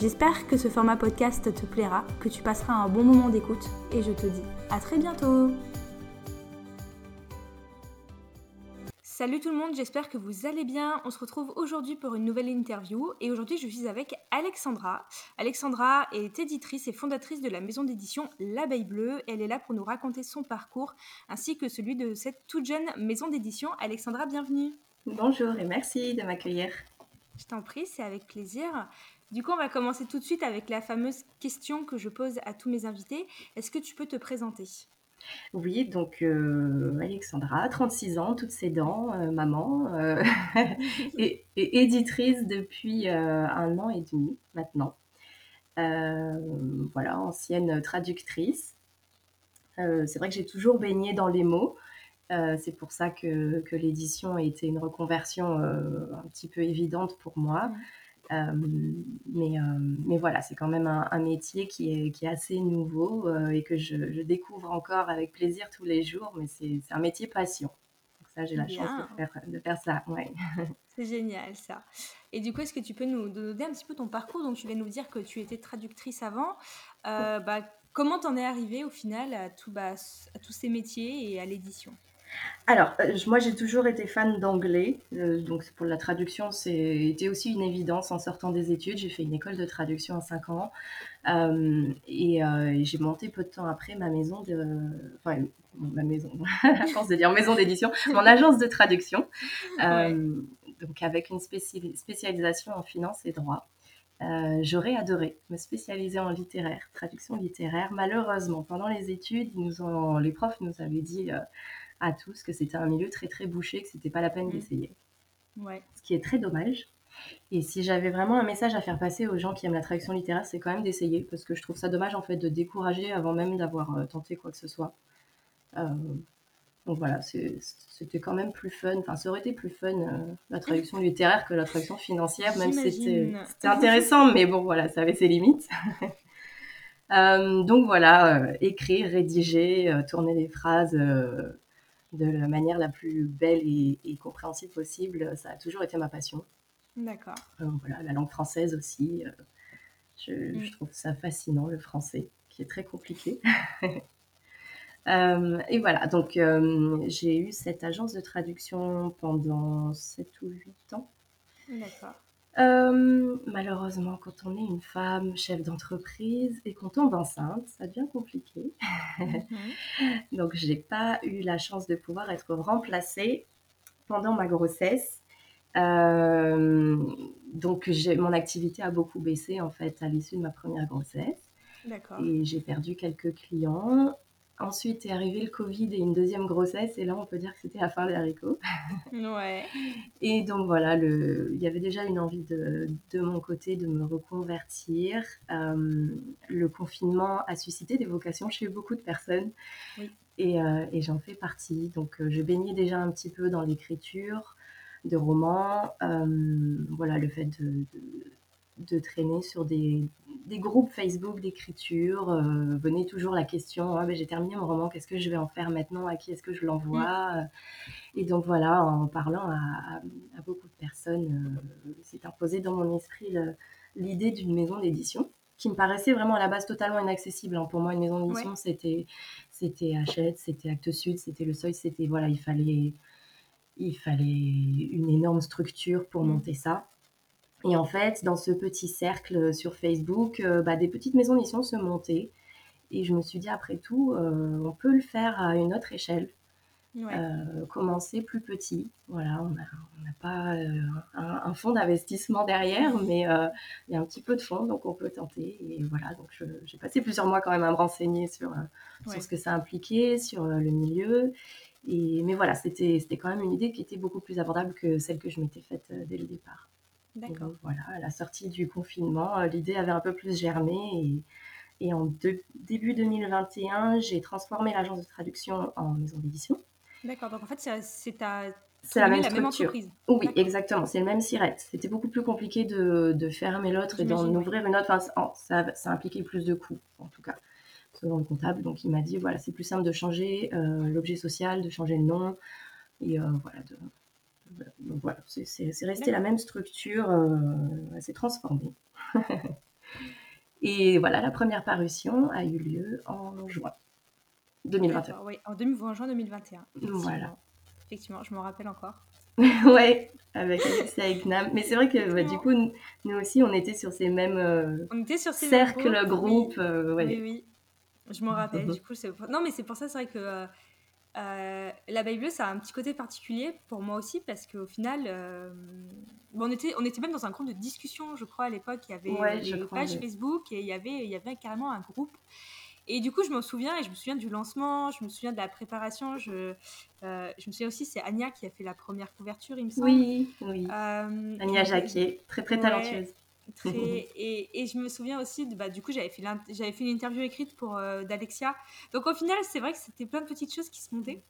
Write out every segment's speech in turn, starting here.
J'espère que ce format podcast te plaira, que tu passeras un bon moment d'écoute et je te dis à très bientôt Salut tout le monde, j'espère que vous allez bien. On se retrouve aujourd'hui pour une nouvelle interview et aujourd'hui je suis avec Alexandra. Alexandra est éditrice et fondatrice de la maison d'édition L'Abeille Bleue. Elle est là pour nous raconter son parcours ainsi que celui de cette toute jeune maison d'édition. Alexandra, bienvenue. Bonjour et merci de m'accueillir. Je t'en prie, c'est avec plaisir. Du coup, on va commencer tout de suite avec la fameuse question que je pose à tous mes invités. Est-ce que tu peux te présenter? Oui, donc euh, Alexandra, 36 ans, toutes ses dents, euh, maman, euh, et, éditrice depuis un an et demi maintenant. voilà, ancienne traductrice. c'est vrai que j'ai toujours baigné dans les mots. c'est pour ça que, que l'édition a été une reconversion un petit peu évidente pour moi. Euh, mais, euh, mais voilà, c'est quand même un, métier qui est, qui est, assez nouveau euh, et que je, découvre encore avec plaisir tous les jours, mais c'est un métier passion. Donc ça, j'ai la chance de faire, de faire ça. Ouais. C'est génial ça. Et du coup, est-ce que tu peux nous donner un petit peu ton parcours? Donc, tu vas nous dire que tu étais traductrice avant. bah, comment t'en es arrivée au final à, tout, bah, à tous ces métiers et à l'édition? Alors, euh, moi j'ai toujours été fan d'anglais, euh, donc pour la traduction c'était aussi une évidence en sortant des études. J'ai fait une école de traduction en 5 ans euh, et, j'ai monté peu de temps après ma maison de, enfin ma maison, la chance de dire maison d'édition, mon agence de traduction, donc avec une spécialisation en finance et droit. j'aurais adoré me spécialiser en littéraire, traduction littéraire. Malheureusement, pendant les études, nous ont, les profs nous avaient dit à tous que c'était un milieu très très bouché, que c'était pas la peine mmh. d'essayer. Ouais. Ce qui est très dommage. Et si j'avais vraiment un message à faire passer aux gens qui aiment la traduction littéraire, c'est quand même d'essayer, parce que je trouve ça dommage en fait de décourager avant même d'avoir euh, tenté quoi que ce soit. Euh, donc voilà, c'était quand même plus fun, enfin ça aurait été plus fun euh, la traduction littéraire que la traduction financière, même si c'était intéressant, mais bon voilà, ça avait ses limites. donc voilà, écrire, rédiger, tourner les phrases de la manière la plus belle et, compréhensible possible. Ça a toujours été ma passion. D'accord. Euh, voilà, la langue française aussi. Euh, mm. je, trouve ça fascinant, le français, qui est très compliqué. Euh, et voilà, donc j'ai eu cette agence de traduction pendant 7 ou 8 ans. D'accord. Euh, malheureusement, quand on est une femme chef d'entreprise et qu'on tombe enceinte, ça devient compliqué. Donc, Donc, j'ai pas eu la chance de pouvoir être remplacée pendant ma grossesse. Euh, donc, mon activité a beaucoup baissé en fait à l'issue de ma première grossesse. Et j'ai perdu quelques clients. Ensuite est arrivé le Covid et une deuxième grossesse, et là on peut dire que c'était la fin des haricots. Ouais. Et donc voilà, le... il y avait déjà une envie de, de mon côté de me reconvertir. Euh, le confinement a suscité des vocations chez beaucoup de personnes, et, euh, et j'en fais partie. Donc euh, je baignais déjà un petit peu dans l'écriture de romans. voilà, le fait de, de traîner sur des, des groupes Facebook d'écriture, euh, venait toujours la question ah, ben, j'ai terminé mon roman, qu'est-ce que je vais en faire maintenant? À qui est-ce que je l'envoie? Mm. Et donc voilà, en parlant à, beaucoup de personnes, euh, s'est imposé dans mon esprit l'idée d'une maison d'édition qui me paraissait vraiment à la base totalement inaccessible. Hein. Pour moi, une maison d'édition, c'était c'était Hachette, c'était Actes Sud, c'était Le Seuil, c'était voilà, il fallait il fallait une énorme structure pour mm. monter ça. Et en fait, dans ce petit cercle sur Facebook, euh, bah, des petites maisons d'édition se montaient. Et je me suis dit, après tout, euh, on peut le faire à une autre échelle. Euh, commencer plus petit. Voilà, on n'a pas un, fonds d'investissement derrière, mais il y a un petit peu de fonds, donc on peut tenter. Et voilà, donc j'ai passé plusieurs mois quand même à me renseigner sur, sur ce que ça impliquait, sur le milieu. Et, mais voilà, c'était quand même une idée qui était beaucoup plus abordable que celle que je m'étais faite dès le départ. D'accord. voilà, à la sortie du confinement, euh, l'idée avait un peu plus germé et, Et en début 2021, j'ai transformé l'agence de traduction en maison d'édition. D'accord, donc en fait, c'est ta c'est la même structure. oui, exactement. C'est le même SIRET. C'était beaucoup plus compliqué de, de fermer l'autre et d'en ouvrir une autre. Enfin, ça, ça impliquait plus de coûts, en tout cas, selon le comptable. Donc, il m'a dit voilà, c'est plus simple de changer euh, l'objet social, de changer le nom. Et euh, voilà, donc voilà, c'est resté la même structure. Euh, elle s'est transformée. et voilà, la première parution a eu lieu en juin 2021. Oui, en juin 2021. Voilà effectivement, je me rappelle encore. ouais, avec Alexia et Knam. Mais c'est vrai que bah, du coup, nous aussi, on était sur ces mêmes euh, on était sur ces cercles, groupes. Euh, oui. oui. je m'en rappelle. du coup, non, mais c'est pour ça, c'est vrai que euh, la Bible, ça a un petit côté particulier pour moi aussi, parce qu'au final, bon, on, était, on était même dans un groupe de discussion, je crois, à l'époque. Il y avait ouais, pages Facebook et il y, avait, il y avait carrément un groupe. Et du coup, je m'en souviens, et je me souviens du lancement, je me souviens de la préparation. Je, euh, je me souviens aussi, c'est Anya qui a fait la première couverture, il me semble. Oui, oui. Euh, Anya Jacquet, très très talentueuse. Très, et, et, je me souviens aussi, de, bah, du coup, j'avais fait, j'avais fait une interview écrite pour euh, d'Alexia. Donc au final, c'est vrai que c'était plein de petites choses qui se montaient.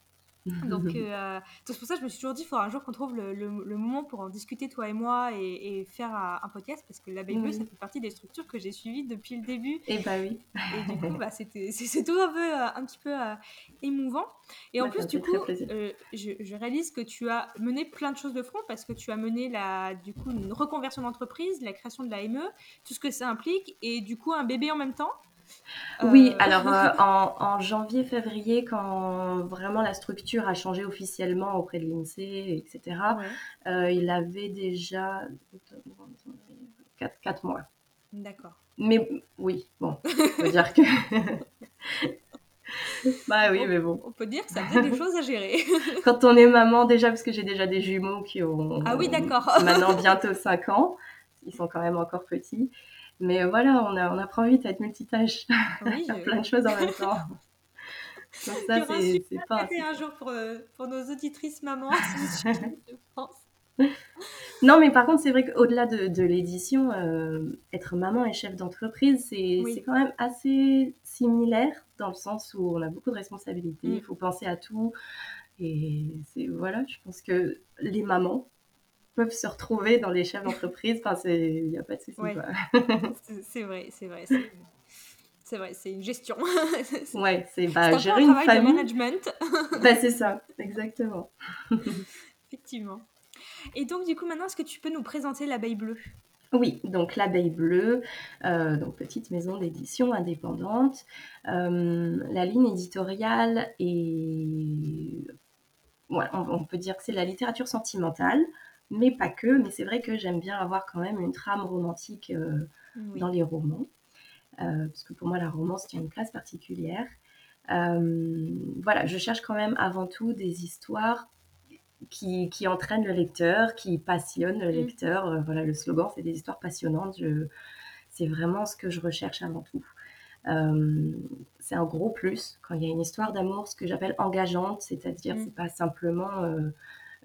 Donc, euh, c'est pour ça que je me suis toujours dit, il faudra un jour qu'on trouve le, le, moment pour en discuter, toi et moi, et, faire un, podcast, parce que l'abeille bleue, ça fait partie des structures que j'ai suivies depuis le début. Et bah oui. Et du coup, bah, c'était, c'est, tout un, peu, euh, un petit peu euh, émouvant. Et en bah, plus, du coup, je, je, réalise que tu as mené plein de choses de front, parce que tu as mené la, du coup, une reconversion d'entreprise, la création de la ME, tout ce que ça implique, et du coup, un bébé en même temps. Oui, euh, alors euh, en, janvier-février, quand vraiment la structure a changé officiellement auprès de l'INSEE, etc., euh, il avait déjà 4, mois. D'accord. Mais oui, bon, on peut dire que. bah oui, mais bon. On peut dire que ça fait des choses à gérer. Quand on est maman, déjà, parce que j'ai déjà des jumeaux qui ont. Ah oui, d'accord. maintenant bientôt 5 ans. Ils sont quand même encore petits. Mais voilà, on, a, on apprend vite à être multitâche, à faire plein de choses en même temps. Donc ça, c'est pas... un jour pour, euh, pour nos auditrices mamans, je pense. Non, mais par contre, c'est vrai qu'au-delà de, de l'édition, euh, être maman et chef d'entreprise, c'est quand même assez similaire dans le sens où on a beaucoup de responsabilités, mm. il faut penser à tout. Et voilà, je pense que les mamans, peuvent se retrouver dans les chefs d'entreprise. Enfin, il n'y a pas de souci. c'est vrai, c'est vrai. C'est vrai, c'est une gestion. ouais, c'est bah, gérer une famille. De management. bah, c'est ça, exactement. Effectivement. Et donc, du coup, maintenant, est-ce que tu peux nous présenter l'abeille bleue? Oui, donc l'abeille bleue, euh, donc petite maison d'édition indépendante. Euh, la ligne éditoriale est, ouais, on, peut dire que c'est la littérature sentimentale mais pas que. Mais c'est vrai que j'aime bien avoir quand même une trame romantique euh, dans les romans, euh, parce que pour moi la romance tient une place particulière. Euh, voilà, je cherche quand même avant tout des histoires qui, qui entraînent le lecteur, qui passionnent le mm. lecteur. voilà, le slogan, c'est des histoires passionnantes. c'est vraiment ce que je recherche avant tout. c'est un gros plus quand il y a une histoire d'amour, ce que j'appelle engageante, c'est-à-dire mm. c'est pas simplement euh,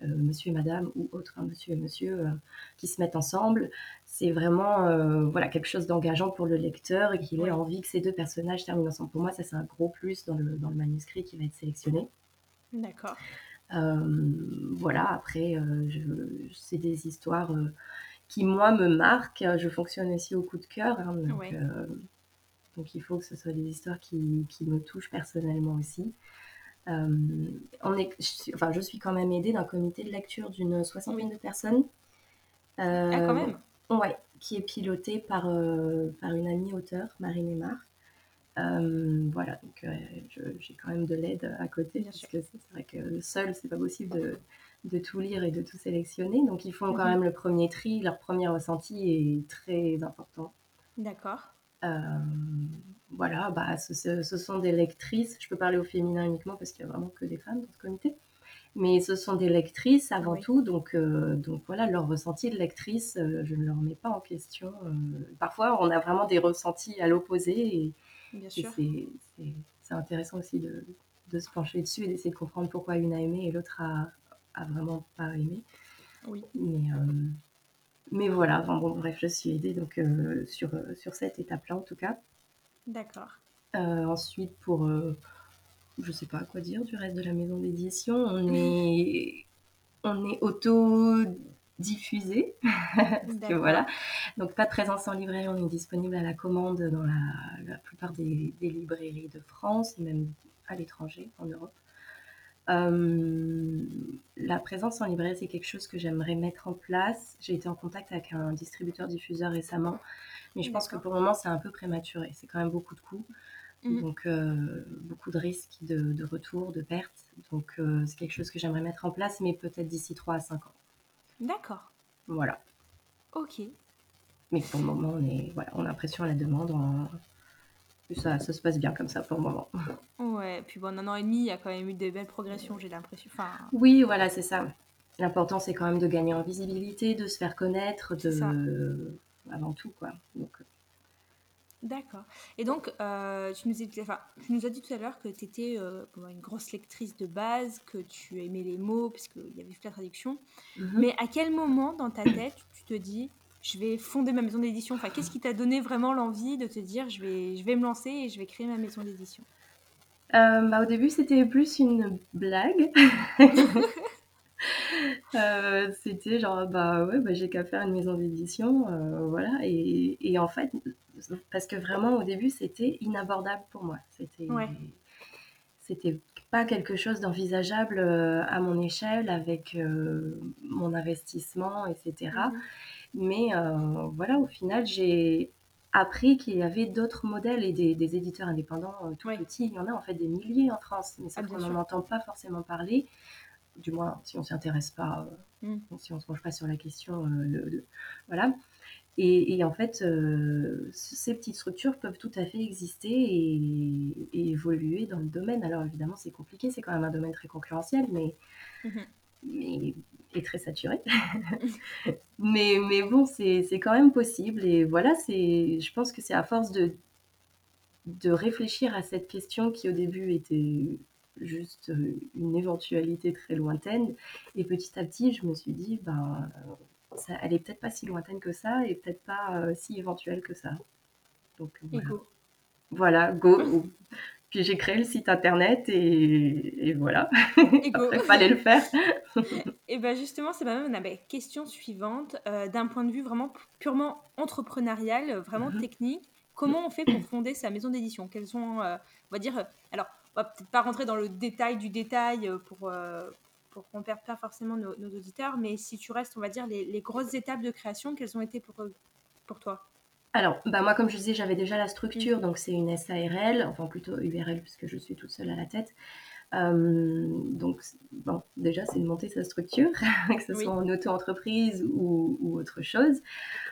monsieur et madame ou autre, hein, monsieur et monsieur, euh, qui se mettent ensemble. C'est vraiment euh, voilà, quelque chose d'engageant pour le lecteur et qu'il ait envie que ces deux personnages terminent ensemble. Pour moi, ça, c'est un gros plus dans le, dans le manuscrit qui va être sélectionné. D'accord. voilà, après, c'est des histoires qui, moi, me marquent. Je fonctionne aussi au coup de cœur. Hein, donc, donc, il faut que ce soit des histoires qui, qui me touchent personnellement aussi. Euh, on est, je, enfin, je suis quand même aidée d'un comité de lecture d'une soixantaine de personnes. ah, quand même Ouais, qui est piloté par, euh, par une amie auteure, Marie Mémar. Euh, voilà, donc j'ai quand même de l'aide à côté, parce que c'est vrai que seul, c'est pas possible de, de, tout lire et de tout sélectionner. Donc ils font quand mhm. même le premier tri, leur premier ressenti est très important. D'accord. Euh, voilà, bah, ce, sont des lectrices. Je peux parler au féminin uniquement parce qu'il n'y a vraiment que des femmes dans ce comité. Mais ce sont des lectrices avant tout, donc, euh, donc voilà, leur ressenti de lectrice, euh, je ne leur mets pas en question. parfois, on a vraiment des ressentis à l'opposé et, c'est intéressant aussi de, de, se pencher dessus et d'essayer de comprendre pourquoi une a aimé et l'autre a, a, vraiment pas aimé. Oui. Mais, mais voilà, bon, bref, je suis aidée donc, euh, sur, euh, sur cette étape-là en tout cas. D'accord. ensuite, pour je sais pas quoi dire du reste de la maison d'édition. On est, on est auto-diffusé. voilà. Donc, pas de présence en librairie. On est disponible à la commande dans la, plupart des, librairies de France et même à l'étranger, en Europe. Euh, la présence en librairie, c'est quelque chose que j'aimerais mettre en place. J'ai été en contact avec un distributeur-diffuseur récemment, mais je pense que pour le moment, c'est un peu prématuré. C'est quand même beaucoup de coûts. Mmh. Donc, euh, beaucoup de risques de, retour, de perte. Donc, euh, c'est quelque chose que j'aimerais mettre en place, mais peut-être d'ici 3 à 5 ans. D'accord. Voilà. Ok. Mais pour le moment, on, est, voilà, on a l'impression à la demande. Ça, ça se passe bien comme ça pour le moment. Ouais, puis bon, un an et demi, il y a quand même eu des belles progressions, j'ai l'impression. Enfin... Oui, voilà, c'est ça. L'important, c'est quand même de gagner en visibilité, de se faire connaître, de... avant tout, quoi. Donc, D'accord. Et donc, euh, tu, nous as, enfin, tu nous as dit tout à l'heure que tu étais euh, une grosse lectrice de base, que tu aimais les mots, puisqu'il y avait toute la traduction. Mhm. Mais à quel moment dans ta tête tu te dis, je vais fonder ma maison d'édition? Enfin, qu'est-ce qui t'a donné vraiment l'envie de te dire, je vais, je vais me lancer et je vais créer ma maison d'édition? Euh, bah, Au début, c'était plus une blague. c'était genre, bah ouais, bah, j'ai qu'à faire une maison d'édition, voilà. Et, et, en fait, parce que vraiment au début c'était inabordable pour moi. C'était c'était pas quelque chose d'envisageable euh, à mon échelle avec euh, mon investissement, etc. Mm-hmm. Mais euh, voilà, au final j'ai appris qu'il y avait d'autres modèles et des, éditeurs indépendants tout petits. Il y en a en fait des milliers en France, mais ça, ah, on n'en entend pas forcément parler. Du moins, si on s'y intéresse pas, mm. si on se penche pas sur la question, voilà. Et, en fait, euh, ces petites structures peuvent tout à fait exister et, évoluer dans le domaine. Alors évidemment, c'est compliqué, c'est quand même un domaine très concurrentiel, mais, mhm. mais et très saturé. mais, mais bon, c'est quand même possible. Et voilà, je pense que c'est à force de, de réfléchir à cette question qui au début était juste une éventualité très lointaine. Et petit à petit, je me suis dit, ben, elle est peut-être pas si lointaine que ça et peut-être pas euh, si éventuelle que ça. Donc voilà. go. Voilà, go. Puis j'ai créé le site internet et, voilà. il fallait le faire. et bien justement, c'est pas même la question suivante. Euh, d'un point de vue vraiment purement entrepreneurial, vraiment mhm. technique, comment on fait pour fonder sa maison d'édition? Quels sont, euh, on va dire, alors, va peut-être pas rentrer dans le détail du détail pour, pour qu'on ne perde pas forcément nos, auditeurs, mais si tu restes, on va dire, les, grosses étapes de création, quelles ont été pour, pour toi? Alors, bah moi, comme je disais, j'avais déjà la structure, mm. donc c'est une SARL, enfin plutôt URL, puisque je suis toute seule à la tête. Euh, donc, bon, déjà, c'est de monter sa structure, que ce soit en auto-entreprise ou, ou, autre chose.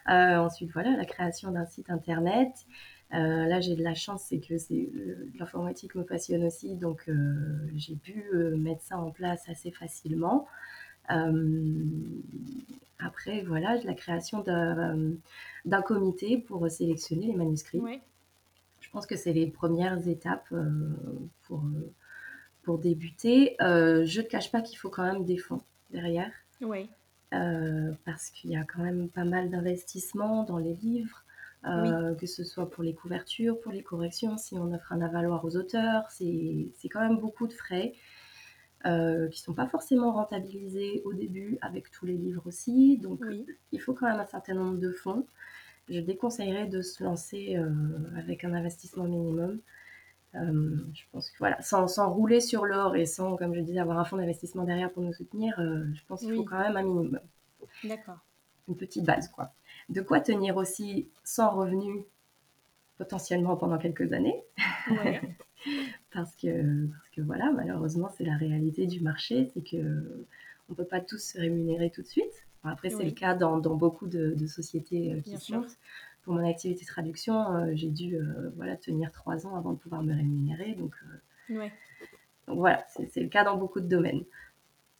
Euh, ensuite, voilà, la création d'un site internet. Euh, là, j'ai de la chance, c'est que c'est, l'informatique me passionne aussi, donc euh, j'ai pu euh, mettre ça en place assez facilement. après, voilà, la création d'un, comité pour sélectionner les manuscrits. Je pense que c'est les premières étapes pour, pour débuter. je ne cache pas qu'il faut quand même des fonds derrière. Oui. parce qu'il y a quand même pas mal d'investissements dans les livres. Euh, que ce soit pour les couvertures, pour les corrections, si on offre un avaloir aux auteurs, c'est quand même beaucoup de frais euh, qui ne sont pas forcément rentabilisés au début avec tous les livres aussi. Donc il faut quand même un certain nombre de fonds. Je déconseillerais de se lancer euh, avec un investissement minimum. je pense que voilà, sans, sans rouler sur l'or et sans, comme je disais, avoir un fonds d'investissement derrière pour nous soutenir, je pense qu'il faut quand même un minimum. D'accord. Une petite base, quoi de quoi tenir aussi sans revenu potentiellement pendant quelques années. parce, que, parce que voilà, malheureusement, c'est la réalité du marché, c'est que on ne peut pas tous se rémunérer tout de suite. après, c'est le cas dans, beaucoup de, sociétés euh, qui sont. Pour mon activité de traduction, euh, j'ai dû euh, voilà, tenir trois ans avant de pouvoir me rémunérer. Donc, donc voilà, c'est le cas dans beaucoup de domaines.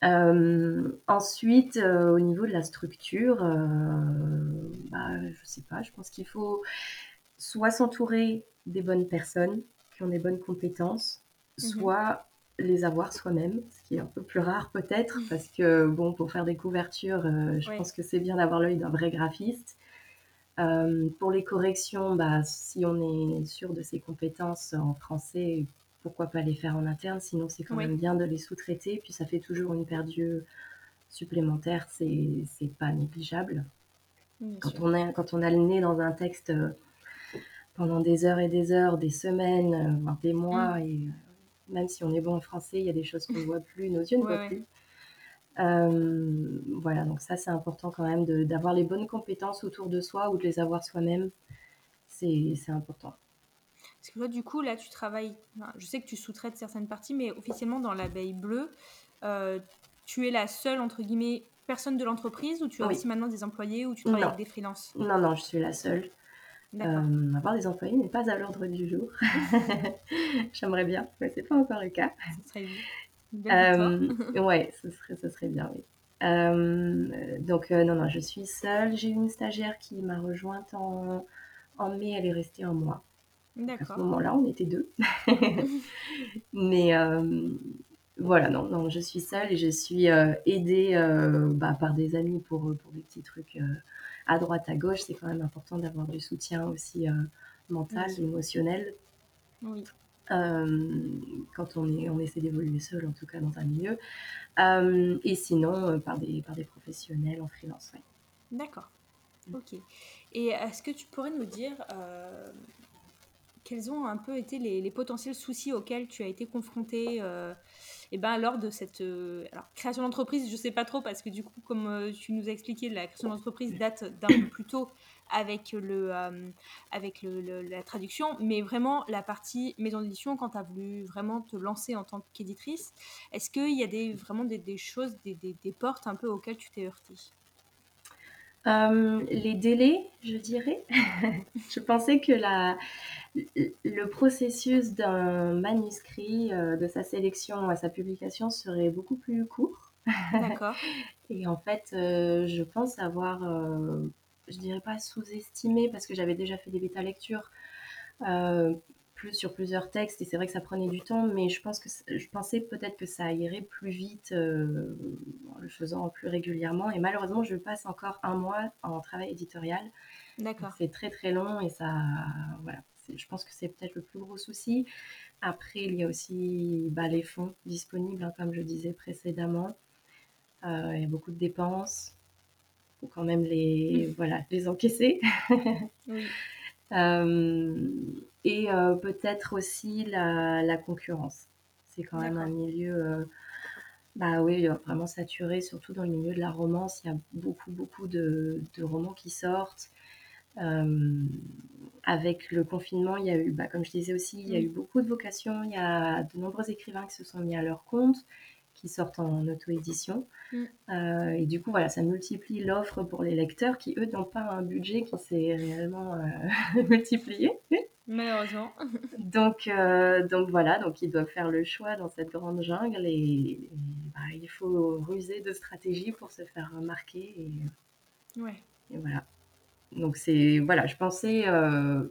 Euh, ensuite, euh, au niveau de la structure, euh, bah, je sais pas, je pense qu'il faut soit s'entourer des bonnes personnes qui ont des bonnes compétences, mhm. soit les avoir soi-même, ce qui est un peu plus rare peut-être, parce que bon, pour faire des couvertures, je pense que c'est bien d'avoir l'œil d'un vrai graphiste. pour les corrections, bah, si on est sûr de ses compétences en français, pourquoi pas les faire en interne Sinon, c'est quand même bien de les sous-traiter. Puis ça fait toujours une paire d'yeux supplémentaire, c'est pas négligeable. quand on, a, quand on a le nez dans un texte euh, pendant des heures et des heures, des semaines, euh, voire des mois, mm. et euh, même si on est bon en français, il y a des choses qu'on ne voit plus, nos yeux ne voient plus. voilà, donc ça c'est important quand même d'avoir les bonnes compétences autour de soi ou de les avoir soi-même. C'est important. Toi, du coup, là, tu travailles. Je sais que tu sous-traites certaines parties, mais officiellement, dans l'abeille bleue, tu es la seule, entre guillemets, personne de l'entreprise ou tu as aussi maintenant des employés ou tu travailles avec des freelances? Non, non, je suis la seule. Euh, avoir des employés n'est pas à l'ordre du jour. J'aimerais bien, mais c'est pas encore le cas. Ce serait euh, ouais, ce serait, ce serait bien, oui. Euh, donc euh, non, non, je suis seule. J'ai une stagiaire qui m'a rejointe en, en mai, elle est restée un mois. À ce moment-là, on était deux. mais voilà, non, non, je suis seule et je suis euh, aidée euh, bah, par des amis pour, pour des petits trucs euh, à droite, à gauche. C'est quand même important d'avoir du soutien aussi mental, émotionnel. Oui. quand on, est, on essaie d'évoluer seul, en tout cas dans un milieu. et sinon, par, des, par des professionnels en freelance. D'accord. Ok. Et est-ce que tu pourrais nous dire quels ont un peu été les, potentiels soucis auxquels tu as été confrontée et ben lors de cette euh, création d'entreprise, je sais pas trop parce que du coup, comme euh, tu nous as expliqué, la création d'entreprise date d'un peu plus tôt avec le euh, avec la traduction, mais vraiment la partie maison d'édition quand tu as voulu vraiment te lancer en tant qu'éditrice, est-ce qu'il y a des vraiment des, des choses, des, des, des, portes un peu auxquelles tu t'es heurtée? Les délais, je dirais. je pensais que la, le processus d'un manuscrit, euh, de sa sélection à sa publication, serait beaucoup plus court. D'accord. Et en fait, euh, je pense avoir, euh, je dirais pas sous-estimé, parce que j'avais déjà fait des bêta lectures plus sur plusieurs textes, et c'est vrai que ça prenait du temps, mais je, pense que, je pensais peut-être que ça irait plus vite en le faisant plus régulièrement. Et malheureusement, je passe encore un mois en travail éditorial. D'accord. C'est très très long et ça, voilà, je pense que c'est peut-être le plus gros souci. Après, il y a aussi bah, les fonds disponibles, hein, comme je disais précédemment. Euh, il y a beaucoup de dépenses. Il faut quand même les, voilà, les encaisser. Euh, et euh, peut-être aussi la, concurrence. C'est quand même un milieu bah oui, vraiment saturé, surtout dans le milieu de la romance. Il y a beaucoup, beaucoup de, de romans qui sortent. Euh, avec le confinement, il y a eu, bah, comme je disais aussi, il y a eu beaucoup de vocations. Il y a de nombreux écrivains qui se sont mis à leur compte, qui sortent en auto-édition. Mm. Euh, et du coup, voilà, ça multiplie l'offre pour les lecteurs qui, eux, n'ont pas un budget qui s'est réellement euh, multiplié. Malheureusement. donc, donc voilà, donc ils doivent faire le choix dans cette grande jungle et, bah, il faut ruser de stratégie pour se faire remarquer. Et, ouais. et voilà. Donc c'est voilà, je pensais, euh,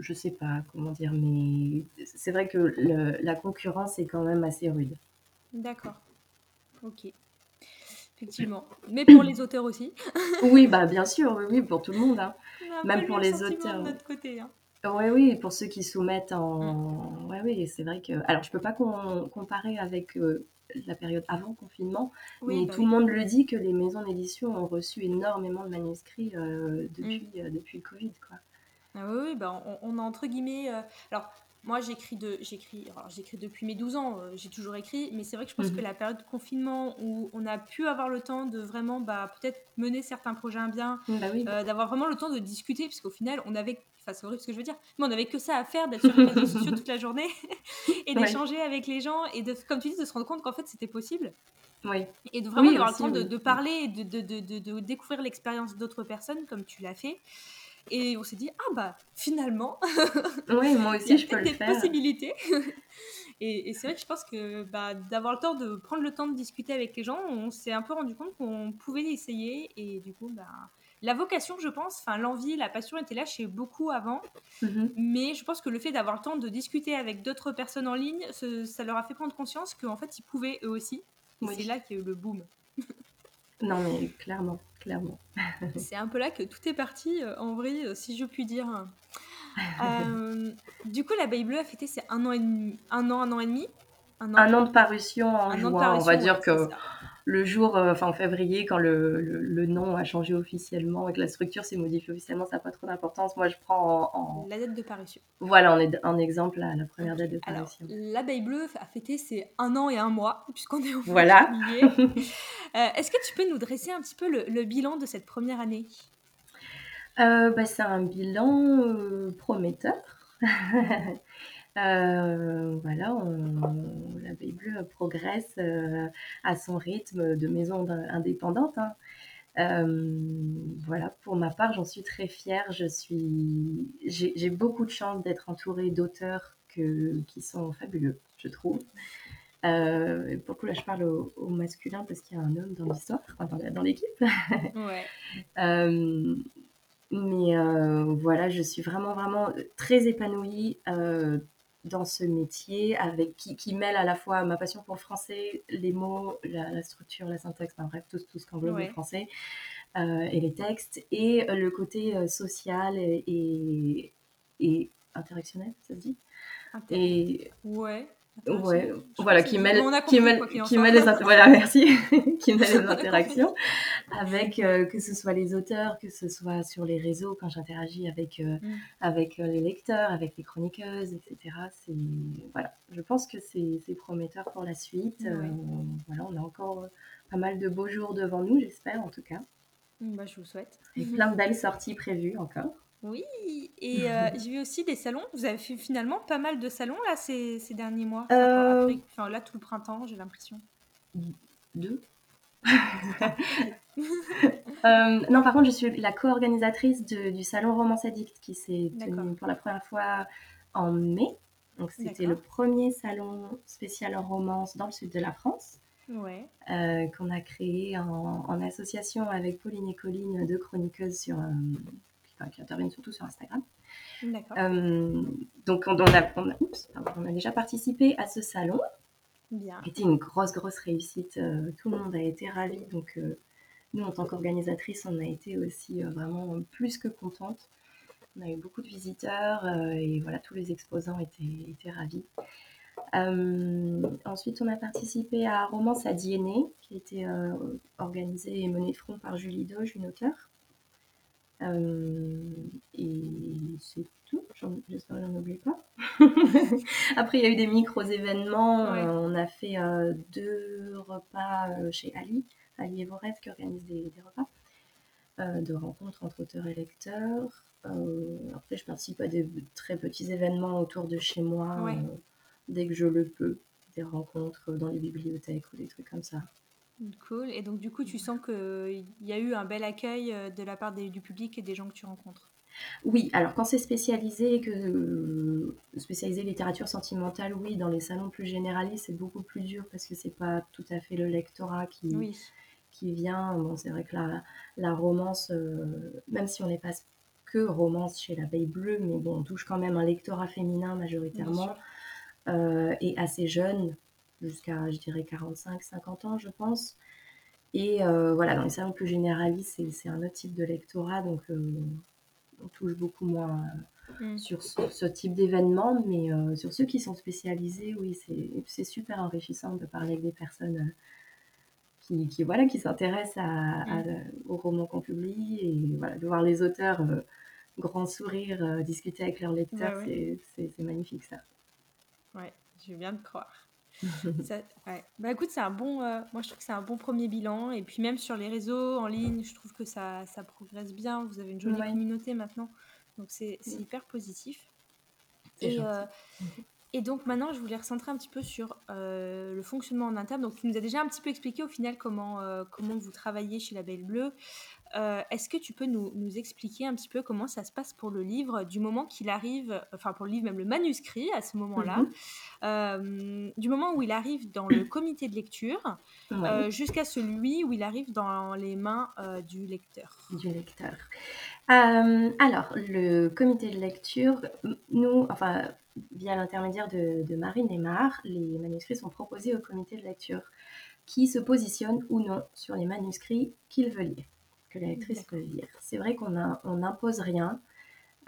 je sais pas comment dire, mais c'est vrai que la concurrence est quand même assez rude. D'accord. Ok. Effectivement. Mais pour les auteurs aussi. oui, bah bien sûr, oui, pour tout le monde. Hein. Même pour les auteurs. De notre côté. Hein. Oui, oui, pour ceux qui soumettent en. Mm. Oui, oui, c'est vrai que. Alors, je peux pas comparer avec euh, la période avant confinement, mais bah tout le monde le dit que les maisons d'édition ont reçu énormément de manuscrits euh, depuis, mm. euh, depuis le Covid. Quoi. Ah oui, bah on, a entre guillemets. Euh, alors, moi, j'écris de, j'écris, j'écris depuis mes 12 ans, j'ai toujours écrit, mais c'est vrai que je pense que mhm. la période de confinement où on a pu avoir le temps de vraiment, bah, peut-être mener certains projets à bien, bah d'avoir vraiment le temps de discuter, parce qu'au final, on avait Enfin, c'est horrible ce que je veux dire. Mais on n'avait que ça à faire, d'être sur les réseaux sociaux toute la journée et d'échanger avec les gens et de, comme tu dis, de se rendre compte qu'en fait c'était possible. Oui. Et de vraiment avoir le temps de, parler et de, de, de découvrir l'expérience d'autres personnes comme tu l'as fait. Et on s'est dit, ah bah finalement, oui, moi aussi je peux le possibilités. et, et c'est vrai que je pense que bah, d'avoir le temps de prendre le temps de discuter avec les gens, on s'est un peu rendu compte qu'on pouvait essayer. Et du coup, bah, la vocation, je pense, enfin l'envie, la passion était là chez beaucoup avant, mhm. mais je pense que le fait d'avoir le temps de discuter avec d'autres personnes en ligne, ça leur a fait prendre conscience qu'en fait ils pouvaient eux aussi. Et c'est là qu'il y a eu le boom. Non, mais clairement, clairement. c'est un peu là que tout est parti, en vrai, si je puis dire. du coup, l'abeille bleue a fêté c'est un an et demi, un an, un an et demi? Un an, de parution en juin. on va dire que le jour, euh, enfin en février, quand le, le, nom a changé officiellement et que la structure s'est modifiée officiellement, ça n'a pas trop d'importance. Moi, je prends en, La date de parution. Voilà, on est en exemple la, la première date de parution. L'abeille bleue a fêté ses un an et un mois, puisqu'on est au Voilà. euh, Est-ce que tu peux nous dresser un petit peu le, bilan de cette première année? Euh, bah, C'est un bilan euh, prometteur. Euh, voilà, la Bible progresse euh, à son rythme de maison indépendante. Hein. Euh, voilà, pour ma part, j'en suis très fière. Je suis, j'ai beaucoup de chance d'être entourée d'auteurs qui sont fabuleux, je trouve. Euh, pour le coup, là, je parle au, masculin parce qu'il y a un homme dans l'histoire, dans, l'équipe. Ouais. mais voilà, je suis vraiment, vraiment très épanouie dans ce métier avec qui, qui, mêle à la fois ma passion pour le français, les mots, la, structure, la syntaxe, enfin bref, tout, tout ce qu'englobe le français euh, et les textes, et le côté euh, social et, et, interactionnel, ça se dit? Et Ouais. Ouais, voilà, qui mêle, qui mêle, qui mêle les voilà, merci, qui mêle les interactions avec euh, que ce soit les auteurs, que ce soit sur les réseaux quand j'interagis avec euh, mm. avec euh, les lecteurs, avec les chroniqueuses, etc. C'est voilà, je pense que c'est prometteur pour la suite. voilà, on a encore pas mal de beaux jours devant nous, j'espère en tout cas. Bah, je vous souhaite. Et plein de belles sorties prévues encore. Oui, et euh, j'ai vu aussi des salons. Vous avez fait finalement pas mal de salons là ces, ces derniers mois. Euh, enfin, là tout le printemps, j'ai l'impression. Deux. Euh, non, par contre, je suis la co-organisatrice du salon Romance Addict qui s'est tenu pour la première fois en mai. Donc, c'était le premier salon spécial en romance dans le sud de la France. Ouais. qu'on a créé en, en, association avec Pauline et Colline, deux chroniqueuses sur, qui interviennent surtout sur Instagram. Euh, donc on, a, on, a, déjà participé à ce salon. Bien. C'était une grosse, grosse réussite. Euh, tout le monde a été ravi. Donc euh, nous, en tant qu'organisatrice, on a été aussi vraiment plus que contente. On a eu beaucoup de visiteurs et voilà, tous les exposants étaient, étaient ravis. ensuite, on a participé à Romance à Dienné, qui a été organisée et menée de front par Julie Doge, une auteure. Euh, et c'est tout. J'espère que j'en oublie pas. Après, il y a eu des micro-événements. Euh, on a fait euh, deux repas chez Ali, Ali Evoret, qui organise des, repas de rencontres entre auteurs et lecteurs. après, je participe à des très petits événements autour de chez moi, dès que je le peux. Des rencontres dans les bibliothèques ou des trucs comme ça. Cool. Et donc, du coup, tu sens qu'il y a eu un bel accueil euh, de la part du public et des gens que tu rencontres. Oui, alors quand c'est spécialisé, que euh, spécialisé littérature sentimentale, oui, dans les salons plus généralistes, c'est beaucoup plus dur parce que c'est pas tout à fait le lectorat qui, qui vient. Bon, c'est vrai que la, la romance, euh, même si on n'est pas que romance chez l'abeille bleue, mais bon, on touche quand même un lectorat féminin majoritairement et assez jeune jusqu'à, je dirais, 45, 50 ans, je pense. Et euh, voilà, dans les salons plus généralistes, c'est un autre type de lectorat, donc euh, on touche beaucoup moins mm. sur ce, type d'événement, mais euh, sur ceux qui sont spécialisés, oui, c'est super enrichissant de parler avec des personnes qui, qui, voilà, qui s'intéressent à, mm. aux romans qu'on publie, et voilà, de voir les auteurs grand sourire discuter avec leurs lecteurs, c'est magnifique ça. Ouais, je viens de croire. Bah écoute, c'est un bon, euh, moi je trouve que c'est un bon premier bilan. Et puis même sur les réseaux, en ligne, je trouve que ça, ça progresse bien. Vous avez une jolie communauté maintenant. Donc c'est hyper positif. Et, euh, et, donc maintenant, je voulais recentrer un petit peu sur euh, le fonctionnement en interne. Donc tu nous as déjà un petit peu expliqué au final comment, comment vous travaillez chez La Belle Bleue. Euh, est-ce que tu peux nous, expliquer un petit peu comment ça se passe pour le livre, du moment qu'il arrive, enfin pour le livre, même le manuscrit à ce moment-là, mhm. euh, du moment où il arrive dans le comité de lecture euh, jusqu'à celui où il arrive dans les mains du lecteur? Du lecteur. alors, le comité de lecture, nous, enfin, via l'intermédiaire de, de Marie Neymar, les manuscrits sont proposés au comité de lecture qui se positionnent ou non sur les manuscrits qu'il veut lire, que la lectrice veut lire. C'est vrai qu'on n'impose rien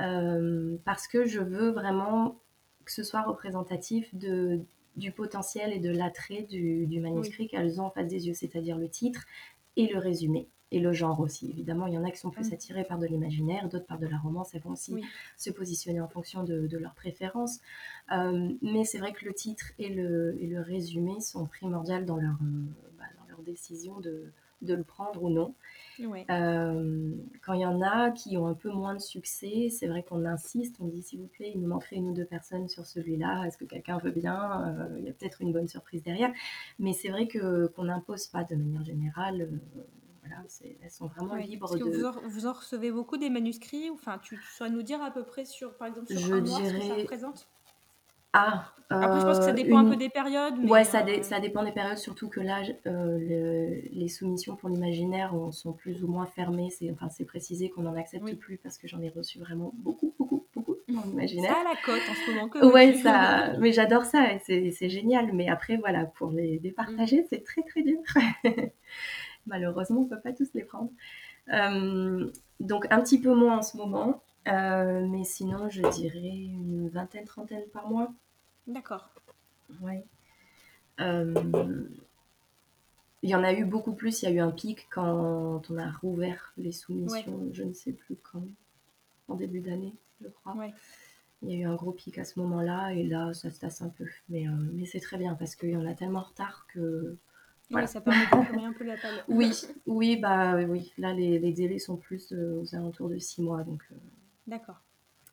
euh, parce que je veux vraiment que ce soit représentatif de, du potentiel et de l'attrait du, manuscrit qu'elles ont en face des yeux, c'est-à-dire le titre et le résumé et le genre aussi. Évidemment, il y en a qui sont plus mm. attirés par de l'imaginaire, d'autres par de la romance. Elles vont aussi se positionner en fonction de, de leurs préférences. Euh, mais c'est vrai que le titre et le, et le résumé sont primordiaux dans leur, euh, bah, dans leur décision de, de, le prendre ou non. Euh, quand il y en a qui ont un peu moins de succès, c'est vrai qu'on insiste, on dit s'il vous plaît, il nous manquerait une ou deux personnes sur celui-là, est-ce que quelqu'un veut bien? Il y a peut-être une bonne surprise derrière. Mais c'est vrai que qu'on n'impose pas de manière générale voilà, elles sont vraiment libres de. Vous, vous, en recevez beaucoup des manuscrits? Enfin, tu, saurais nous dire à peu près sur, par exemple, sur je un mois, ce que ça représente? Ah, Après, je pense que ça dépend un peu des périodes. Mais ouais, ça, euh, ça, dépend des périodes, surtout que là, euh, les soumissions pour l'imaginaire sont plus ou moins fermées. C'est enfin, précisé qu'on n'en accepte plus parce que j'en ai reçu vraiment beaucoup, beaucoup, beaucoup en imaginaire. Ça à la cote en ce moment. Que ouais, ça, mais j'adore ça, c'est génial. Mais après, voilà, pour les départager, mm. c'est très, très dur. Malheureusement, on ne peut pas tous les prendre. Euh, donc un petit peu moins en ce moment, euh, mais sinon je dirais une vingtaine, trentaine par mois. D'accord. Oui. Euh, il y en a eu beaucoup plus, il y a eu un pic quand on a rouvert les soumissions, je ne sais plus quand, en début d'année, je crois. Il y a eu un gros pic à ce moment-là, et là, ça se tasse un peu. Mais, mais c'est très bien, parce qu'il y en a tellement en retard que ça permet de un peu la palle. oui, oui, bah oui. Là, les, les délais sont plus euh, aux alentours de six mois. Donc, euh. D'accord.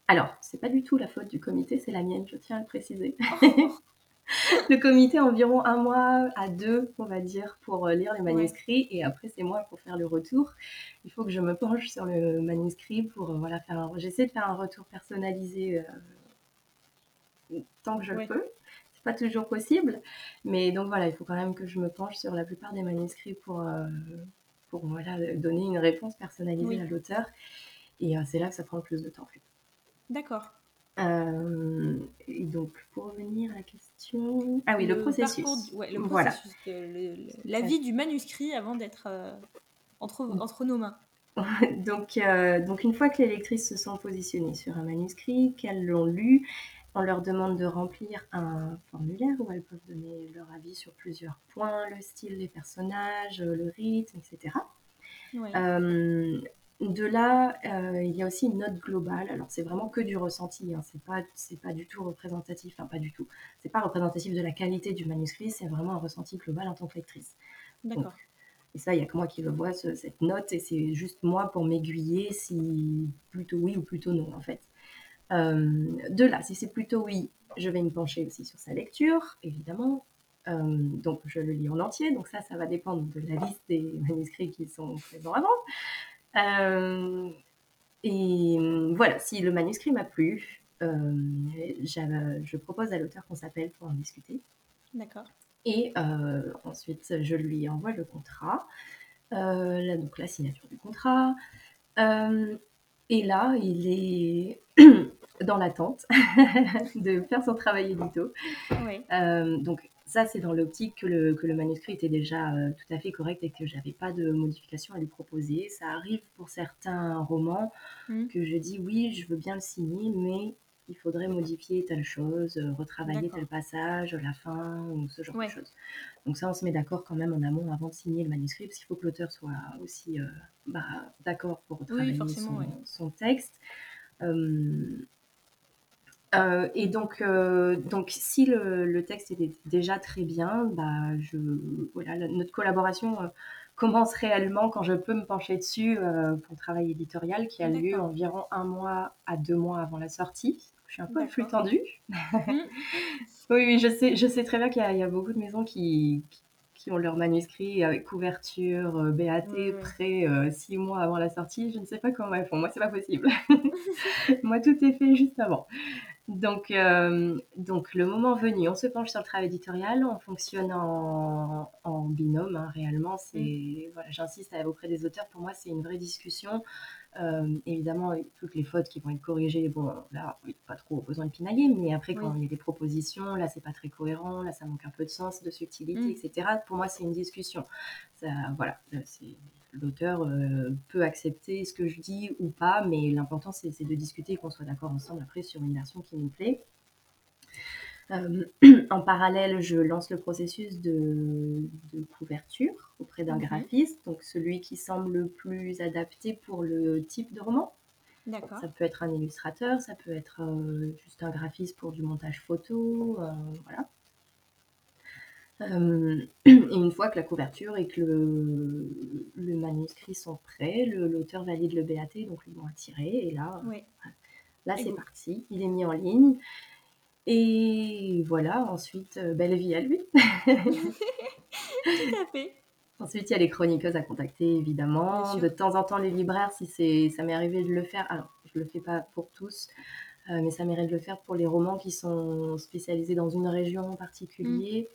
Alors, c'est pas du tout la faute du comité, c'est la mienne, je tiens à le préciser. Oh. le comité a environ un mois à deux, on va dire, pour euh, lire les manuscrits. Et après, c'est moi pour faire le retour. Il faut que je me penche sur le manuscrit pour voilà, faire un... J'essaie de faire un retour personnalisé tant que je le peux pas toujours possible. Mais donc voilà, il faut quand même que je me penche sur la plupart des manuscrits pour, euh, pour voilà, donner une réponse personnalisée à l'auteur. Et euh, c'est là que ça prend le plus de temps. En fait. D'accord. Euh, et donc, pour revenir à la question. Ah oui, le, processus. ouais, le processus. la vie du manuscrit avant d'être entre, entre nos mains. donc, donc, une fois que les lectrices se sont positionnées sur un manuscrit, qu'elles l'ont lu, on leur demande de remplir un formulaire où elles peuvent donner leur avis sur plusieurs points, le style des personnages, le rythme, etc. Euh, de là, euh, il y a aussi une note globale. Alors, c'est vraiment que du ressenti. Hein. C'est pas, c'est pas du tout représentatif. Enfin, pas du tout. C'est pas représentatif de la qualité du manuscrit. C'est vraiment un ressenti global en tant que lectrice. D'accord. Et ça, il y a que moi qui le vois, cette note, et c'est juste moi pour m'aiguiller si plutôt oui ou plutôt non, en fait. Euh, de là, si c'est plutôt oui, je vais me pencher aussi sur sa lecture, évidemment. Euh, donc, je le lis en entier. Donc, ça, ça va dépendre de la liste des manuscrits qui sont présents avant. Euh, et voilà, si le manuscrit m'a plu, je propose à l'auteur qu'on s'appelle pour en discuter. D'accord. Et ensuite, je lui envoie le contrat, donc la signature du contrat. et là, il est dans l'attente de faire son travail édito. Euh, donc ça, c'est dans l'optique que le, que le, manuscrit était déjà euh, tout à fait correct et que j'avais pas de modification à lui proposer. Ça arrive pour certains romans mmh. que je dis oui, je veux bien le signer, mais il faudrait modifier telle chose, euh, retravailler tel passage, la fin, ou ce genre de choses. Donc ça, on se met d'accord quand même en amont avant de signer le manuscrit, parce qu'il faut que l'auteur soit aussi bah, d'accord pour retravailler son, son, texte. Euh, et donc, euh, donc, si le, texte était déjà très bien, bah, je, voilà, notre collaboration euh, commence réellement quand je peux me pencher dessus pour le travail éditorial qui a lieu environ un mois à deux mois avant la sortie. Je suis un peu plus tendue. oui, oui, je sais, je sais très bien qu'il y, y, a beaucoup de maisons qui, qui ont leur manuscrit avec couverture, BAT, prêt six mois avant la sortie. Je ne sais pas comment elles font. Moi, c'est pas possible. Moi, tout est fait juste avant. Donc, euh, donc, le moment venu, on se penche sur le travail éditorial, on fonctionne en, binôme, hein, réellement. C'est, mm. voilà, j'insiste auprès des auteurs, pour moi, c'est une vraie discussion. Euh, évidemment, toutes les fautes qui vont être corrigées, bon, là, pas trop besoin de pinailler, mais après, quand il y a des propositions, là, c'est pas très cohérent, là, ça manque un peu de sens, de subtilité, mm. etc. Pour moi, c'est une discussion. Ça, voilà, l'auteur euh, peut accepter ce que je dis ou pas, mais l'important, c'est de discuter et qu'on soit d'accord ensemble après sur une version qui nous plaît. Euh, en parallèle, je lance le processus de, couverture auprès d'un graphiste, donc celui qui semble le plus adapté pour le type de roman. Ça peut être un illustrateur, ça peut être euh, juste un graphiste pour du montage photo, euh, voilà. et une fois que la couverture et que le, manuscrit sont prêts, l'auteur valide le BAT, donc ils vont attirer, et là, là c'est parti, il est mis en ligne. Et voilà, ensuite, euh, belle vie à lui. Tout à fait. Ensuite, il y a les chroniqueuses à contacter, évidemment. De temps en temps, les libraires, si c'est, ça m'est arrivé de le faire. Alors, je ne le fais pas pour tous, euh, mais ça m'est de le faire pour les romans qui sont spécialisés dans une région en particulier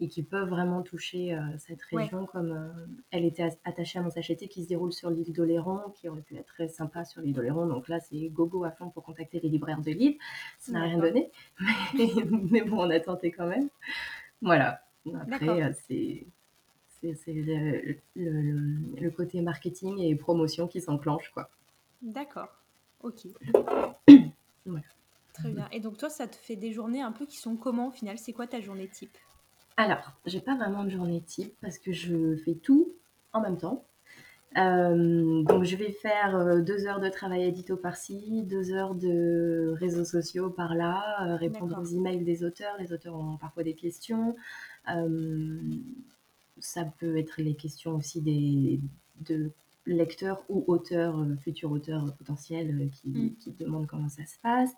et qui peuvent vraiment toucher euh, cette région, comme euh, elle était attachée à mon sachet qui se déroule sur l'île d'Oléron, qui aurait pu être très sympa sur l'île d'Oléron. Donc là, c'est gogo à fond pour contacter les libraires de l'île. Ça n'a rien donné, mais, bon, on a tenté quand même. Voilà. Après, euh, c'est le, côté marketing et promotion qui s'enclenche, quoi. D'accord. Ok. Très bien. Et donc toi, ça te fait des journées un peu qui sont comment au final? C'est quoi ta journée type? Alors, j'ai pas vraiment de journée type parce que je fais tout en même temps. Euh, donc, je vais faire euh, deux heures de travail édito par-ci, deux heures de réseaux sociaux par-là, euh, répondre aux emails des auteurs. Les auteurs ont parfois des questions. ça peut être les questions aussi des, de lecteurs ou auteurs, futurs auteurs potentiels qui, mm. qui demandent comment ça se passe.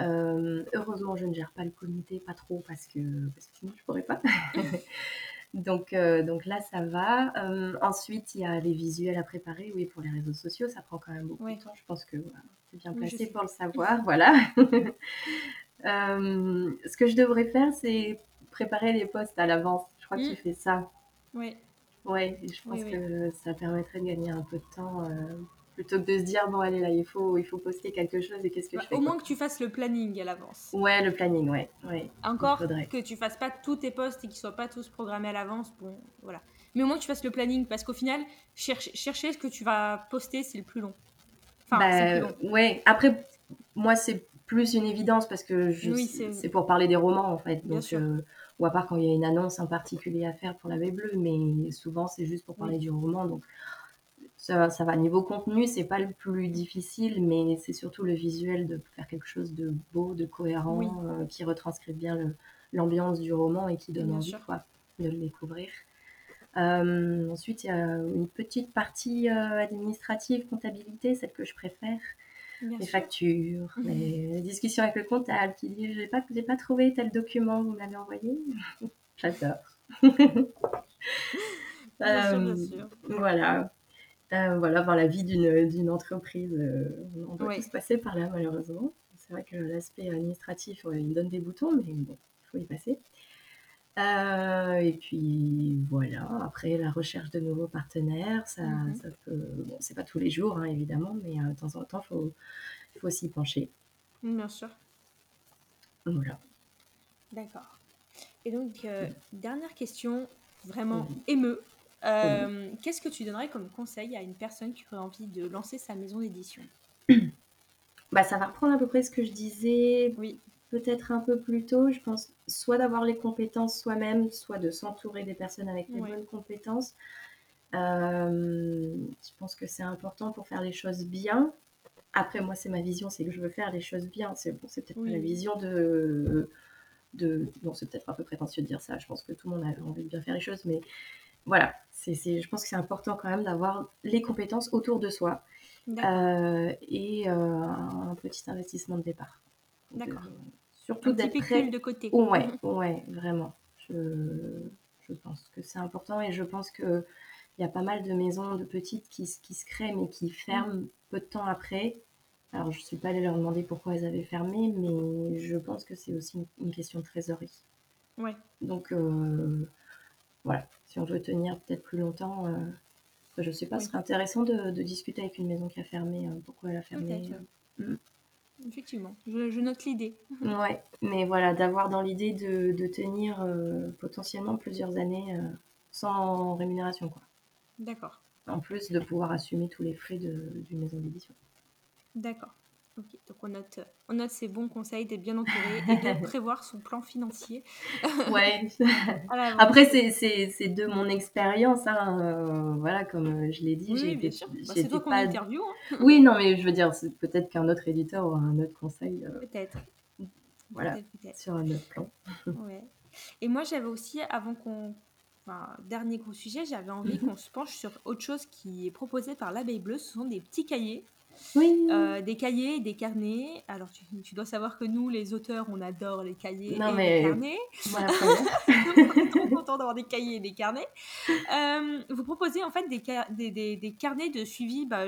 Euh, heureusement, je ne gère pas le comité, pas trop, parce que, parce que sinon je pourrais pas. donc, euh, donc là, ça va. Euh, ensuite, il y a les visuels à préparer. Oui, pour les réseaux sociaux, ça prend quand même beaucoup de temps. Je pense que c'est bien placé pour le savoir. voilà. ce que je devrais faire, c'est préparer les posts à l'avance. Je crois que tu fais ça. Oui. Ouais, je pense que ça permettrait de gagner un peu de temps plutôt que de se dire bon allez là il faut il faut poster quelque chose et qu'est-ce que bah, je fais au moins que tu fasses le planning à l'avance. Ouais le planning ouais, ouais. Encore que tu fasses pas tous tes posts et qu'ils soient pas tous programmés à l'avance bon voilà. Mais au moins que tu fasses le planning parce qu'au final chercher, chercher ce que tu vas poster c'est le plus long. Enfin c'est plus long. ouais. Après moi c'est plus une évidence parce que c'est pour parler des romans en fait. Donc euh, ou à part quand il y a une annonce en particulier à faire pour la baie bleue mais souvent c'est juste pour parler du roman. Donc ça, ça, va. Niveau contenu, c'est pas le plus difficile, mais c'est surtout le visuel de faire quelque chose de beau, de cohérent, euh, qui retranscrit bien l'ambiance du roman et qui donne envie quoi, de le découvrir. Euh, ensuite, il y a une petite partie euh, administrative, comptabilité, celle que je préfère. les factures, les, discussions avec le comptable qui dit j'ai pas, pas trouvé tel document, vous m'avez envoyé. J'adore. Voilà. Euh, voilà, dans la vie d'une entreprise, euh, on doit tous passer par là malheureusement. C'est vrai que l'aspect administratif, il donne des boutons, mais bon, il faut y passer. Euh, et puis voilà, après la recherche de nouveaux partenaires, ça, mhm. ça peut. Bon, c'est pas tous les jours hein, évidemment, mais de temps en temps, il faut, faut s'y pencher. Bien sûr. Voilà. D'accord. Et donc, dernière question, vraiment émeut. Euh, qu'est-ce que tu donnerais comme conseil à une personne qui aurait envie de lancer sa maison d'édition bah, Ça va reprendre à peu près ce que je disais oui. peut-être un peu plus tôt. Je pense soit d'avoir les compétences soi-même, soit de s'entourer des personnes avec les bonnes compétences. Euh, je pense que c'est important pour faire les choses bien. Après, moi, c'est ma vision, c'est que je veux faire les choses bien. C'est bon, peut-être pas la vision de, de... Bon, c'est peut-être un peu prétentieux de dire ça. Je pense que tout le monde a envie de bien faire les choses, mais voilà, c'est, je pense que c'est important quand même d'avoir les compétences autour de soi euh, et euh, un petit investissement de départ. D'accord. Euh, surtout d'être prêt. de côté. Ouais, ouais, vraiment. Je, je pense que c'est important et je pense que il y a pas mal de maisons de petites qui, qui se créent mais qui ferment peu de temps après. Alors je ne suis pas allée leur demander pourquoi elles avaient fermé, mais je pense que c'est aussi une, question de trésorerie. Ouais. Donc voilà, si on veut tenir peut-être plus longtemps, euh, je sais pas, ce serait intéressant de, discuter avec une maison qui a fermé, pourquoi elle a fermé. Mm. Effectivement, je, note l'idée. ouais, mais voilà, d'avoir dans l'idée de, tenir potentiellement plusieurs années sans rémunération, quoi. D'accord. En plus de pouvoir assumer tous les frais d'une maison d'édition. D'accord. Donc on note, on note ces bons conseils d'être bien entouré et de prévoir son plan financier. ouais. Après, c'est de mon expérience, hein, euh, voilà, comme euh, je l'ai dit. Oui, bien sûr. Bah, c'est toi qu'on pas... interview. Hein. oui, non, mais je veux dire, peut-être qu'un autre éditeur aura un autre conseil. Euh, peut-être. Voilà, sur un autre plan. ouais. Et moi, j'avais aussi, avant qu'on Enfin, dernier gros sujet, j'avais envie qu'on se penche sur autre chose qui est proposé par l'abeille bleue. Ce sont des petits cahiers oui. Euh, des cahiers, des carnets. Alors, tu, dois savoir que nous, les auteurs, on adore les cahiers et les carnets. Voilà, on est trop content d'avoir des cahiers et des carnets. Euh, vous proposez en fait des, des, des, carnets de suivi bah,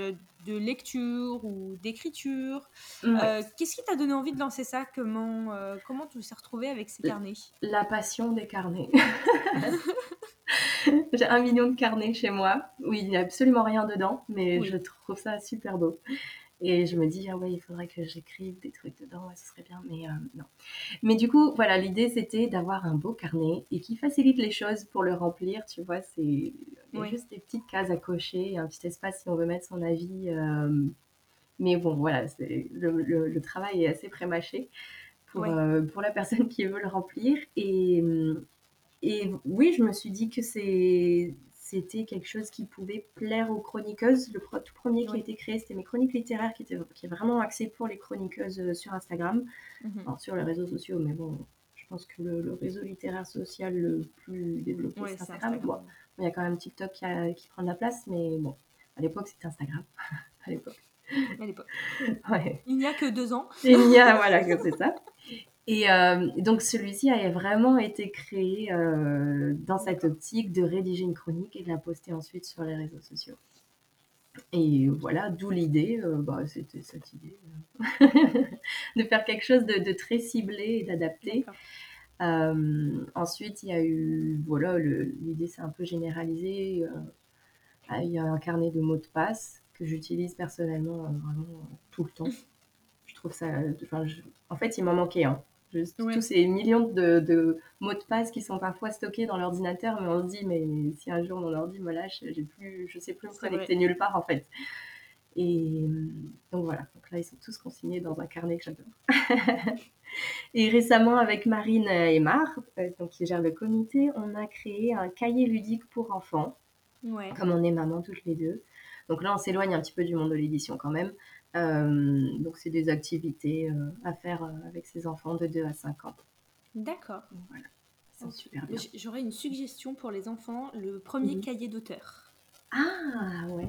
de lecture ou d'écriture. Euh, qu'est-ce qui t'a donné envie de lancer ça? Comment, comment tu t'es retrouvé avec ces carnets? La passion des carnets. J'ai un million de carnets chez moi où il n'y a absolument rien dedans, mais je trouve ça super beau. Et je me dis, ah ouais, il faudrait que j'écrive des trucs dedans, ce serait bien, mais euh, non. Mais du coup, voilà, l'idée c'était d'avoir un beau carnet et qui facilite les choses pour le remplir, tu vois, c'est juste des petites cases à cocher, un petit espace si on veut mettre son avis. Euh, mais bon, voilà, le, le, travail est assez prémâché pour, euh, pour la personne qui veut le remplir. Et, et oui, je me suis dit que c'était quelque chose qui pouvait plaire aux chroniqueuses. Le tout premier qui a été créé, c'était mes chroniques littéraires, qui, était, qui est vraiment axé pour les chroniqueuses euh, sur Instagram, mhm. sur les réseaux sociaux, mais bon, je pense que le, réseau littéraire social le plus développé, c'est Instagram. il y a quand même TikTok qui, qui, prend de la place, mais bon, à l'époque, c'était Instagram. à l'époque. À l'époque. Il n'y a que deux ans. Il n'y a, voilà, c'est ça. Et euh, donc celui-ci a vraiment été créé euh, dans cette optique de rédiger une chronique et de la poster ensuite sur les réseaux sociaux. Et voilà, d'où l'idée, euh, bah, c'était cette idée, de faire quelque chose de, très ciblé et d'adapté. ensuite, il y a eu, voilà, l'idée s'est un peu généralisée. il y a un carnet de mots de passe que j'utilise personnellement vraiment tout le temps. Je trouve ça, en fait, il m'en manquait un. Tous ces millions de, mots de passe qui sont parfois stockés dans l'ordinateur, mais on se dit, mais si un jour mon ordi me lâche, j'ai plus, je sais plus me connecter nulle part en fait. Et donc voilà, donc là ils sont tous consignés dans un carnet que j'adore. et récemment avec Marine et Mar, euh, donc qui gèrent le comité, on a créé un cahier ludique pour enfants. Comme on est maman toutes les deux. Donc là on s'éloigne un petit peu du monde de l'édition quand même. Euh, donc, c'est des activités euh, à faire euh, avec ses enfants de 2 à 5 ans. D'accord. Voilà. super bien. J'aurais une suggestion pour les enfants le premier mhm. cahier d'auteur. Ah, ouais.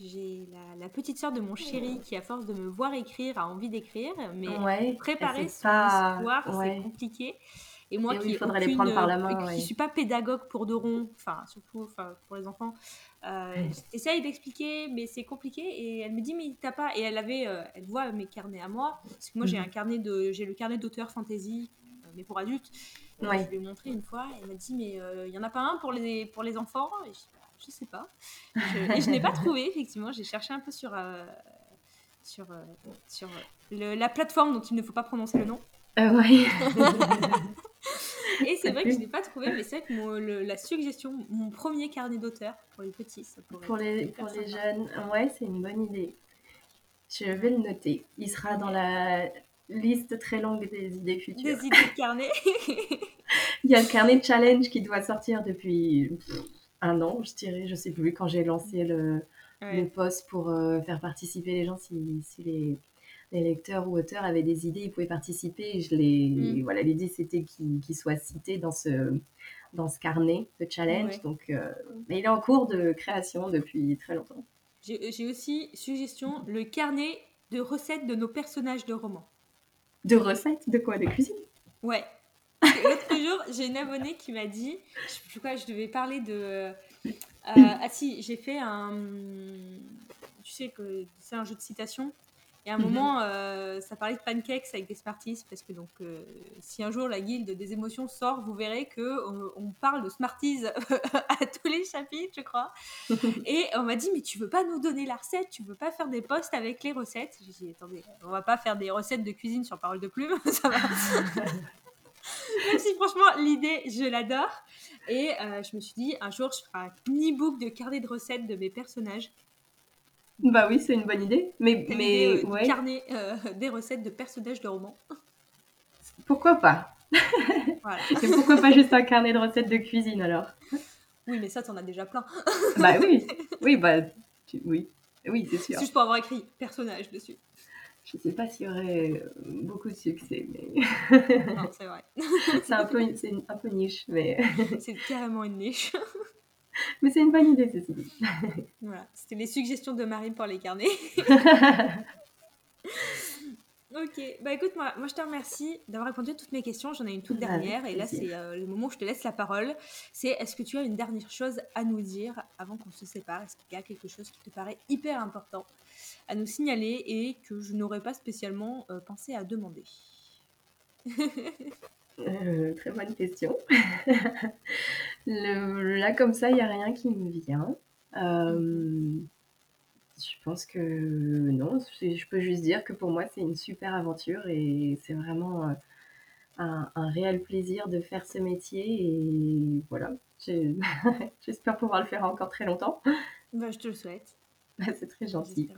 J'ai la, petite sœur de mon chéri qui, à force de me voir écrire, a envie d'écrire, mais préparer son histoire, c'est compliqué. Et moi, qui, faudrait les prendre par la main, qui suis pas pédagogue pour de rond, enfin surtout enfin, pour les enfants, euh, j'essaye d'expliquer, mais c'est compliqué. Et elle me dit, mais t'as pas. Et elle avait, euh, elle voit mes carnets à moi, parce que moi j'ai mhm. un carnet de, j'ai le carnet d'auteur fantasy, euh, mais pour adultes. Je lui ai montré une fois. Et elle m'a dit, mais il y en a pas un pour les pour les enfants? Et je, sais pas. et je n'ai pas trouvé effectivement. J'ai cherché un peu sur sur sur la plateforme dont il ne faut pas prononcer le nom. oui. Et c'est vrai que je n'ai pas trouvé, mais c'est vrai que la suggestion, mon premier carnet d'auteur pour les petits, ça pourrait Pour les, pour les jeunes, ouais, c'est une bonne idée. Je vais le noter. Il sera dans la liste très longue des idées futures. Des idées de carnet. Il y a le carnet de challenge qui doit sortir depuis un an, je dirais. Je sais plus quand j'ai lancé le, le post pour euh, faire participer les gens si, si les les lecteurs ou auteurs avaient des idées, ils pouvaient participer. je les, mm. voilà, l'idée c'était qu'ils soient cités dans ce, dans ce carnet de challenge. Donc, euh, mais il est en cours de création depuis très longtemps. J'ai aussi suggestion le carnet de recettes de nos personnages de romans. De recettes De quoi? De cuisine? Ouais. L'autre jour, j'ai une abonnée qui m'a dit, je, quoi, je devais parler de. Euh, ah si, j'ai fait un. Tu sais que c'est un jeu de citation? Et à un mhm. moment, euh, ça parlait de pancakes avec des Smarties, parce que donc, euh, si un jour la guilde des émotions sort, vous verrez que euh, on, parle de Smarties à tous les chapitres, je crois. Et on m'a dit, mais tu veux pas nous donner la recette? Tu veux pas faire des posts avec les recettes? J'ai dit, attendez, on va pas faire des recettes de cuisine sur parole de plume, ça va. Même si franchement, l'idée, je l'adore. Et je me suis dit, un jour, je ferai un e-book de carnet de recettes de mes personnages. Bah oui, c'est une bonne idée. Mais, mais euh, carnet euh, des recettes de personnages de romans. Pourquoi pas? Voilà. Et pourquoi pas juste un carnet de recettes de cuisine alors? Oui, mais ça, t'en as déjà plein. bah oui, oui, bah oui, oui, c'est sûr. Juste pour avoir écrit personnage dessus. Je sais pas s'il y aurait euh, beaucoup de succès, mais. non, c'est vrai. c'est un peu, c'est un peu niche, mais. c'est carrément une niche. Mais c'est une bonne idée, ceci dit. voilà, c'était les suggestions de Marine pour les carnets. ok, bah écoute, moi, moi je te remercie d'avoir répondu à toutes mes questions. J'en ai une toute dernière, et là c'est euh, le moment où je te laisse la parole. C'est est-ce que tu as une dernière chose à nous dire avant qu'on se sépare? Est-ce qu'il y a quelque chose qui te paraît hyper important à nous signaler et que je n'aurais pas spécialement euh, pensé à demander? euh, très bonne question. là, comme ça, il n'y a rien qui me vient. Euh, je pense que non, je peux juste dire que pour moi, c'est une super aventure et c'est vraiment euh, un, réel plaisir de faire ce métier. Et voilà, j'espère pouvoir le faire encore très longtemps. Bah, je te le souhaite. c'est très gentil.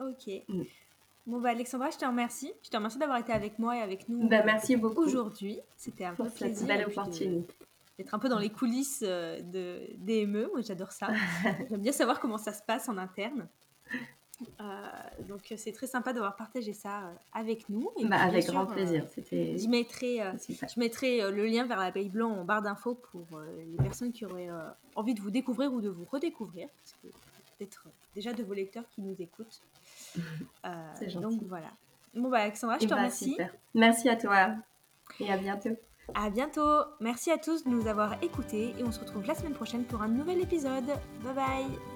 Ok. Mm. Bon, bah, Alexandra, je te remercie. Je te remercie d'avoir été avec moi et avec nous bah, merci beaucoup. aujourd'hui. C'était un plaisir. belle opportunité. D'être un peu dans les coulisses euh, de, des ME. Moi, j'adore ça. J'aime bien savoir comment ça se passe en interne. Euh, donc c'est très sympa d'avoir partagé ça euh, avec nous. Et bah, avec grand plaisir. C'était. Je mettrai, je mettrai le lien vers la Pays Blanc en barre d'infos pour les personnes qui auraient envie de vous découvrir ou de vous redécouvrir, parce que déjà de vos lecteurs qui nous écoutent. Euh, donc voilà. Bon bah Alexandra, je te bah, remercie. Merci à toi et à bientôt. À bientôt. Merci à tous de nous avoir écoutés et on se retrouve la semaine prochaine pour un nouvel épisode. Bye bye.